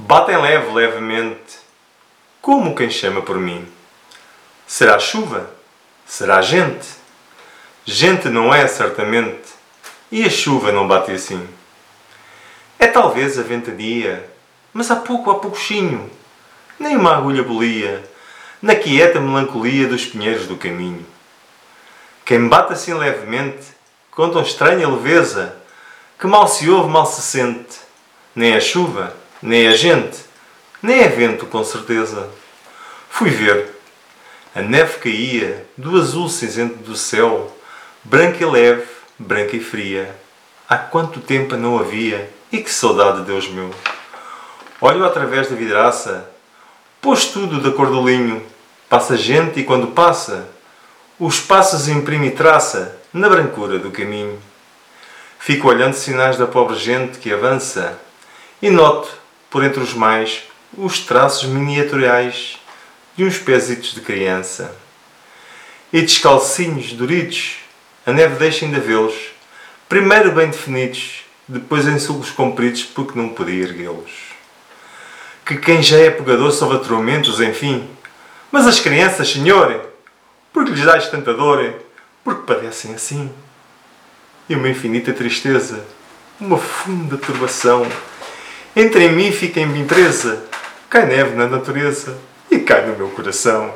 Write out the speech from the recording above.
Batem leve, levemente, como quem chama por mim. Será chuva? Será gente? Gente não é, certamente, e a chuva não bate assim. É talvez a ventania, mas há pouco, há pouquinho, nem uma agulha bolia, na quieta melancolia dos pinheiros do caminho. Quem bate assim levemente, com tão estranha leveza, que mal se ouve, mal se sente, nem a chuva, nem a gente, nem é vento, com certeza. Fui ver. A neve caía do azul cinzento do céu, branca e leve, branca e fria. Há quanto tempo não havia, e que saudade, Deus meu! Olho através da vidraça, pôs tudo da cor do linho, passa gente e quando passa, os passos imprime traça na brancura do caminho. Fico olhando sinais da pobre gente que avança e noto, por entre os mais, os traços miniaturais de uns pésitos de criança. E descalcinhos, duritos, a neve deixa ainda vê-los, primeiro bem definidos, depois em sulcos compridos porque não podia erguê-los. Que quem já é pegador sofre atormentos, enfim, mas as crianças, senhor, porque lhes dás tanta dor, porque padecem assim. E uma infinita tristeza, uma funda turbação, entre em mim fica em mim presa, cai neve na natureza e cai no meu coração.